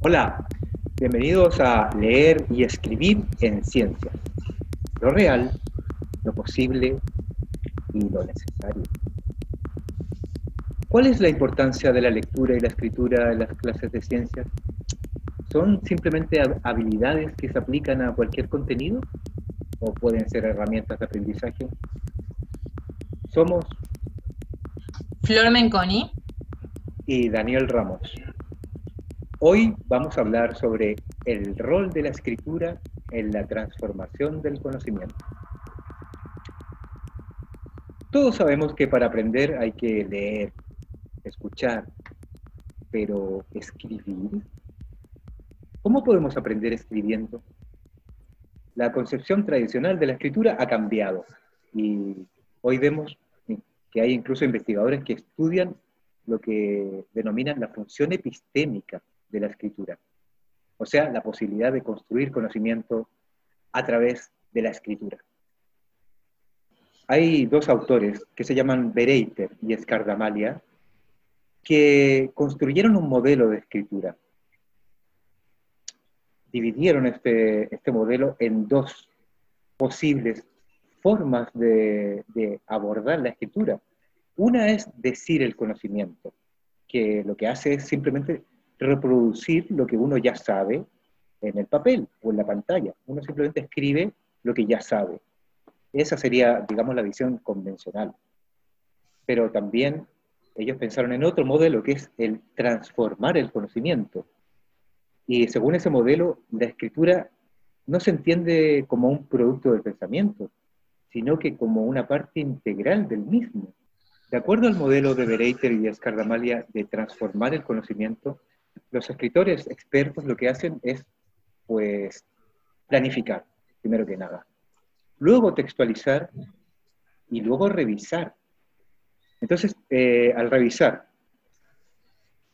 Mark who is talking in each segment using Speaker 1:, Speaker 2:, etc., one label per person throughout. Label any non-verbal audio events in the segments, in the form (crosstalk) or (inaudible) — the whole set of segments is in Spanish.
Speaker 1: Hola, bienvenidos a Leer y Escribir en Ciencias. Lo real, lo posible y lo necesario. ¿Cuál es la importancia de la lectura y la escritura en las clases de ciencias? ¿Son simplemente habilidades que se aplican a cualquier contenido? ¿O pueden ser herramientas de aprendizaje? Somos
Speaker 2: Flor Menconi
Speaker 1: y Daniel Ramos. Hoy vamos a hablar sobre el rol de la escritura en la transformación del conocimiento. Todos sabemos que para aprender hay que leer, escuchar, pero escribir. ¿Cómo podemos aprender escribiendo? La concepción tradicional de la escritura ha cambiado y hoy vemos que hay incluso investigadores que estudian lo que denominan la función epistémica de la escritura. O sea, la posibilidad de construir conocimiento a través de la escritura. Hay dos autores que se llaman Bereiter y Escardamalia que construyeron un modelo de escritura. Dividieron este, este modelo en dos posibles formas de, de abordar la escritura. Una es decir el conocimiento, que lo que hace es simplemente reproducir lo que uno ya sabe en el papel o en la pantalla. Uno simplemente escribe lo que ya sabe. Esa sería, digamos, la visión convencional. Pero también ellos pensaron en otro modelo que es el transformar el conocimiento. Y según ese modelo, la escritura no se entiende como un producto del pensamiento, sino que como una parte integral del mismo. De acuerdo al modelo de Bereiter y de Escardamalia de transformar el conocimiento, los escritores expertos lo que hacen es, pues, planificar, primero que nada. Luego textualizar y luego revisar. Entonces, eh, al revisar,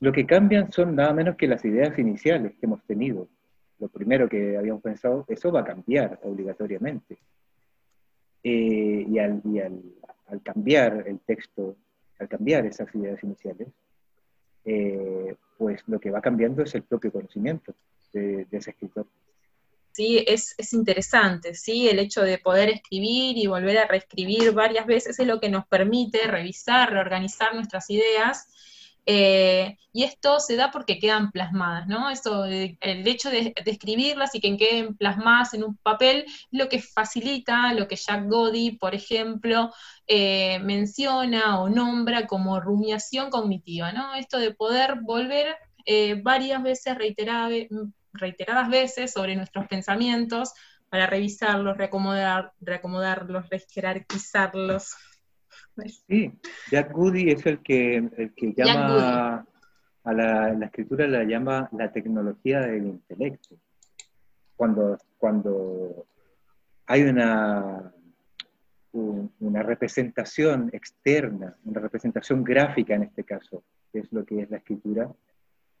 Speaker 1: lo que cambian son nada menos que las ideas iniciales que hemos tenido. Lo primero que habíamos pensado, eso va a cambiar obligatoriamente. Eh, y, al, cambiar el texto, al cambiar esas ideas iniciales, eh, pues lo que va cambiando es el propio conocimiento de, ese escritor.
Speaker 2: Sí, es, es, interesante, ¿sí? El hecho de poder escribir y volver a reescribir varias veces es lo que nos permite revisar, reorganizar nuestras ideas eh, y esto se da porque quedan plasmadas, ¿no? Eso, el hecho de, escribirlas y que queden plasmadas en un papel es lo que facilita lo que Jack Godi, por ejemplo, eh, menciona o nombra como rumiación cognitiva, ¿no? Esto de poder volver eh, varias veces, reiteradas veces, sobre nuestros pensamientos para revisarlos, reacomodar, reacomodarlos, jerarquizarlos.
Speaker 1: Sí, Jack Goody es el que, el que llama a la, la, escritura la llama la tecnología del intelecto. Cuando, cuando hay una, una representación externa, una representación gráfica en este caso, que es lo que es la escritura,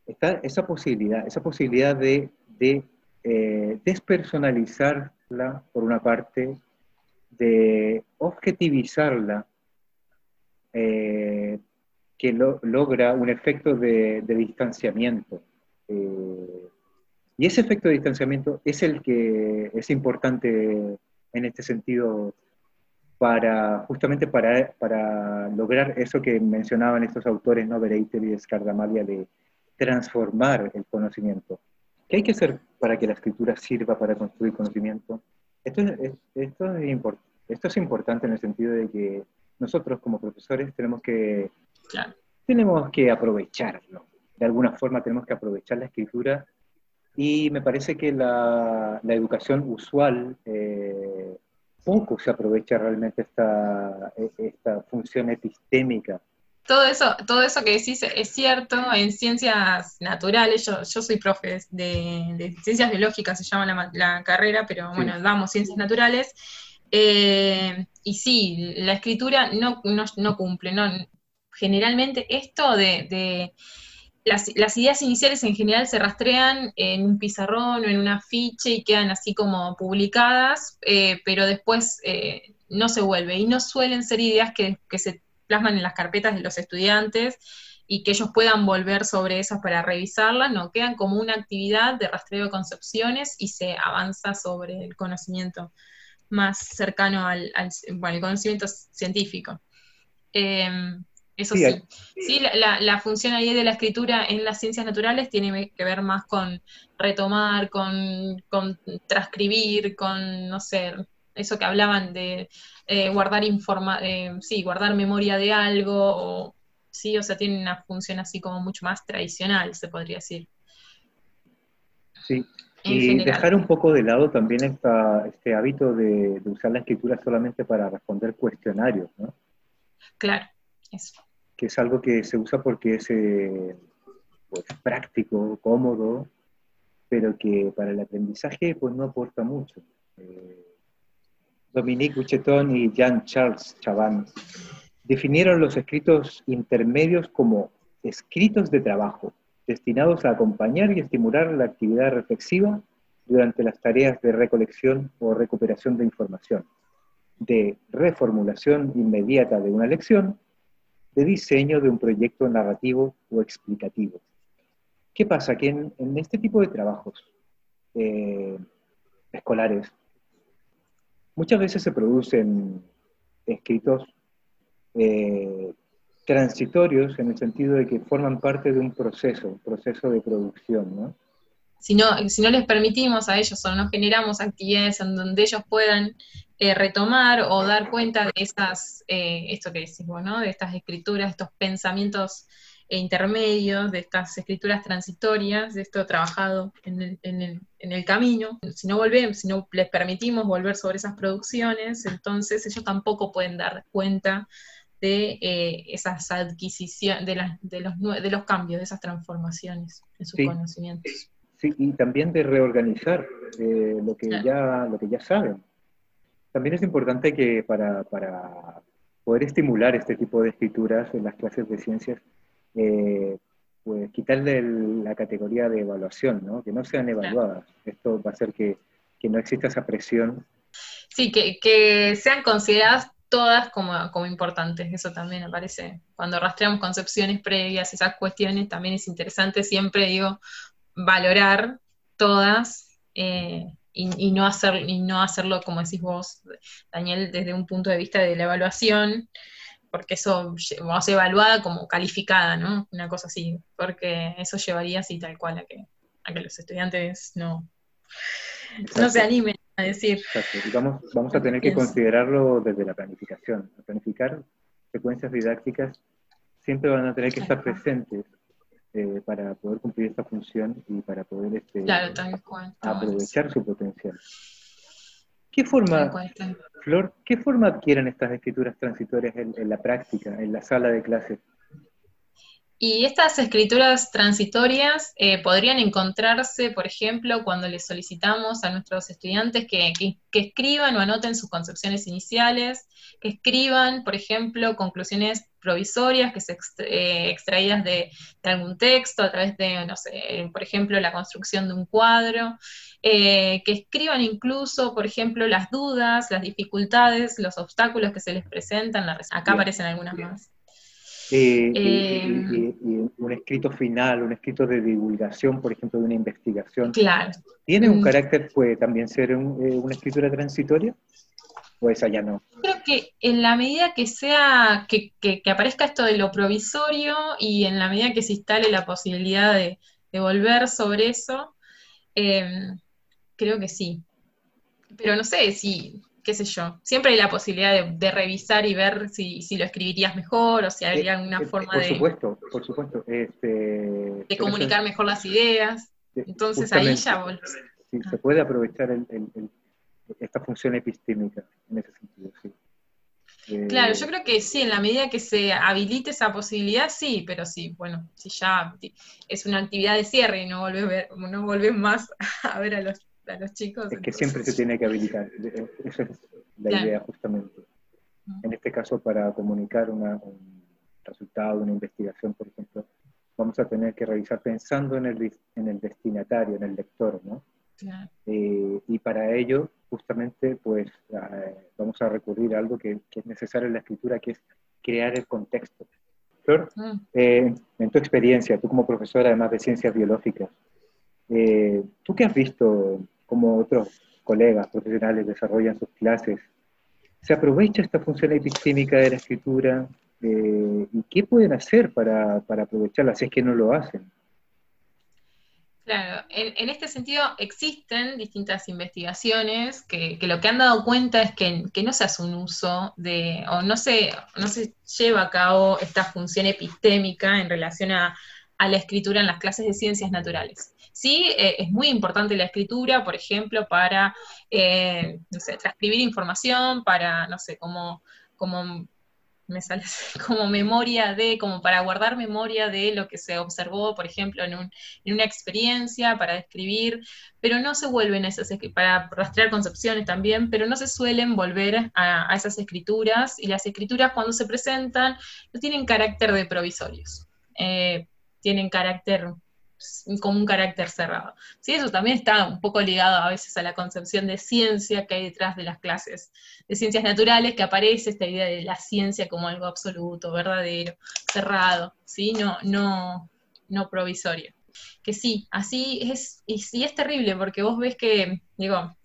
Speaker 1: está esa posibilidad, esa posibilidad de, de eh, despersonalizarla por una parte, de objetivizarla eh, que logra un efecto de, distanciamiento. Eh, y ese efecto de distanciamiento es el que es importante en este sentido para justamente para, para lograr eso que mencionaban estos autores, ¿no? Bereiter y Descardamalia, de transformar el conocimiento. ¿Qué hay que hacer para que la escritura sirva para construir conocimiento? Esto esto es, esto es importante en el sentido de que nosotros como profesores tenemos que, tenemos que aprovecharlo. De alguna forma tenemos que aprovechar la escritura. Y me parece que la, la educación usual eh, poco se aprovecha realmente esta, esta función epistémica.
Speaker 2: Todo eso, todo eso que decís es cierto, en ciencias naturales, yo, yo soy profe de, de ciencias biológicas, se llama la, la carrera, pero bueno, damos ciencias naturales, eh, y sí, la escritura no, no, cumple, no, generalmente esto de, las, ideas iniciales en general se rastrean en un pizarrón o en un afiche y quedan así como publicadas, eh, pero después eh, no se vuelve. Y no suelen ser ideas que, se plasman en las carpetas de los estudiantes. y que ellos puedan volver sobre esas para revisarlas, no, quedan como una actividad de rastreo de concepciones y se avanza sobre el conocimiento más cercano al, conocimiento científico. Em, eso sí, sí, la, función ahí de la escritura en las ciencias naturales tiene que ver más con retomar, con, transcribir, con, no sé, eso que hablaban de eh, guardar informa eh, sí, guardar memoria de algo, o, sí, o sea, tiene una función así como mucho más tradicional, se podría decir.
Speaker 1: Sí, y dejar un poco de lado también esta, este hábito de, de usar la escritura solamente para responder cuestionarios, ¿no?
Speaker 2: Claro, eso
Speaker 1: que es algo que se usa porque es eh, pues, práctico, cómodo, pero que para el aprendizaje pues, no aporta mucho. Eh, Dominique Bucheton y Jean-Charles Chaban definieron los escritos intermedios como escritos de trabajo, destinados a acompañar y estimular la actividad reflexiva durante las tareas de recolección o recuperación de información, de reformulación inmediata de una lección de diseño de un proyecto narrativo o explicativo. ¿Qué pasa? Que en, este tipo de trabajos eh, escolares muchas veces se producen escritos eh, transitorios en el sentido de que forman parte de un proceso, proceso de producción, ¿no?
Speaker 2: Si no, si no les permitimos a ellos o no generamos actividades en donde ellos puedan eh, retomar o dar cuenta de esas, eh, esto que decimos, ¿no? De estas escrituras, estos pensamientos intermedios, de estas escrituras transitorias, de esto trabajado en el, en el, en el camino. Si no volvemos, si no les permitimos volver sobre esas producciones, entonces ellos tampoco pueden dar cuenta de eh, esas adquisiciones, de, de, los, de los cambios, de esas transformaciones en sus conocimientos.
Speaker 1: Sí, y también de reorganizar lo, que ya, lo que ya saben. También es importante que para, poder estimular este tipo de escrituras en las clases de ciencias, eh, pues quitarle la categoría de evaluación, ¿no? que no sean evaluadas. Esto va a hacer que, no exista esa presión.
Speaker 2: Sí, que, sean consideradas todas como, como, importantes, eso también me parece. Cuando rastreamos concepciones previas, esas cuestiones, también es interesante siempre, digo, valorar todas eh, y, no hacer, y no hacerlo, como decís vos, Daniel, desde un punto de vista de la evaluación, porque eso va a ser evaluada como calificada, ¿no? Una cosa así, porque eso llevaría así tal cual a que, a que los estudiantes no, no se animen a decir.
Speaker 1: vamos, vamos a tener que considerarlo desde la planificación. planificar secuencias didácticas siempre van a tener que estar presentes eh, para poder cumplir esta función y para poder este, aprovechar su potencial. ¿Qué forma, Flor, qué forma adquieren estas escrituras transitorias en, en la práctica, en la sala de clases?
Speaker 2: Y estas escrituras transitorias eh, podrían encontrarse, por ejemplo, cuando les solicitamos a nuestros estudiantes que, escriban o anoten sus concepciones iniciales, que escriban, por ejemplo, conclusiones provisorias que se eh, extraídas de, algún texto a través de, no sé, por ejemplo, la construcción de un cuadro, eh, que escriban incluso, por ejemplo, las dudas, las dificultades, los obstáculos que se les presentan. Acá aparecen algunas más.
Speaker 1: Eh, y, un escrito final, un escrito de divulgación, por ejemplo, de una investigación.
Speaker 2: Claro.
Speaker 1: ¿Tiene un mm. carácter, puede también ser eh, una escritura transitoria? ¿O esa ya no?
Speaker 2: Creo que en la medida que sea, que, aparezca esto de lo provisorio y en la medida que se instale la posibilidad de, volver sobre eso, em, creo que sí. Pero no sé si qué sé yo, siempre hay la posibilidad de, revisar y ver si, lo escribirías mejor o si eh, habría alguna
Speaker 1: eh,
Speaker 2: forma
Speaker 1: por
Speaker 2: de...
Speaker 1: Supuesto, por supuesto, este,
Speaker 2: de comunicar mejor las ideas. Entonces ahí ya
Speaker 1: Sí, se puede aprovechar esta función epistémica en ese sentido, sí.
Speaker 2: Claro, yo creo que sí, en la medida que se habilite esa posibilidad, sí, pero sí, bueno, si ya es una actividad de cierre y no volvés, no volvés más (laughs) a ver a los los chicos.
Speaker 1: Es que siempre se tiene que habilitar, esa es la idea justamente. En este caso, para comunicar un resultado de una investigación, por ejemplo, vamos a tener que revisar pensando en el, en el destinatario, en el lector, ¿no? Eh, y para ello, justamente, pues vamos a recurrir a algo que, que, es necesario en la escritura, que es crear el contexto. Flor, eh, en tu experiencia, tú como profesora además de ciencias biológicas, eh, ¿tú qué has visto como otros colegas profesionales desarrollan sus clases? ¿Se aprovecha esta función epistémica de la escritura? Eh, ¿Y qué pueden hacer para, para aprovecharla si es que no lo hacen?
Speaker 2: Claro, en, este sentido existen distintas investigaciones que, lo que han dado cuenta es que, no se hace un uso de, o no se, no se lleva a cabo esta función epistémica en relación a, la escritura en las clases de ciencias naturales. Sí, eh, es muy importante la escritura, por ejemplo, para, eh, transcribir información, para, no sé, como, como me sale (laughs) como memoria de, como para guardar memoria de lo que se observó, por ejemplo, en, una experiencia, para describir, pero no se vuelven esas, para rastrear concepciones también, pero no se suelen volver a, esas escrituras, y las escrituras cuando se presentan no tienen carácter de provisorios, eh, tienen carácter como un carácter cerrado. Sí, eso también está un poco ligado a veces a la concepción de ciencia que hay detrás de las clases de ciencias naturales, que aparece esta idea de la ciencia como algo absoluto, verdadero, cerrado, ¿sí? no, no, no provisorio. Que sí, así es, y sí es terrible, porque vos ves que, digo,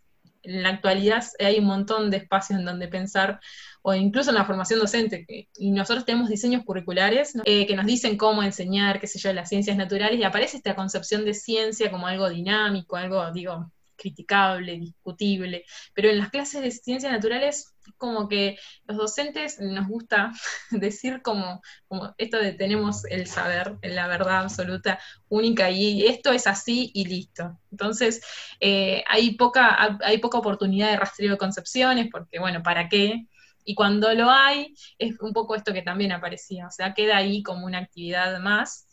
Speaker 2: en la actualidad hay un montón de espacios en donde pensar, o incluso en la formación docente, y nosotros tenemos diseños curriculares eh, que nos dicen cómo enseñar, qué sé yo, las ciencias naturales, y aparece esta concepción de ciencia como algo dinámico, algo, digo, criticable, discutible, pero en las clases de ciencias naturales como que los docentes nos gusta (laughs) decir como, como esto de tenemos el saber, la verdad absoluta, única, y esto es así y listo. Entonces, eh, hay, poca, hay poca oportunidad de rastreo de concepciones, porque bueno, ¿para qué? Y cuando lo hay, es un poco esto que también aparecía, o sea, queda ahí como una actividad más,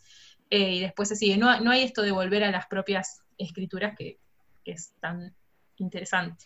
Speaker 2: eh, y después se sigue. No, no hay esto de volver a las propias escrituras que, es tan interesante.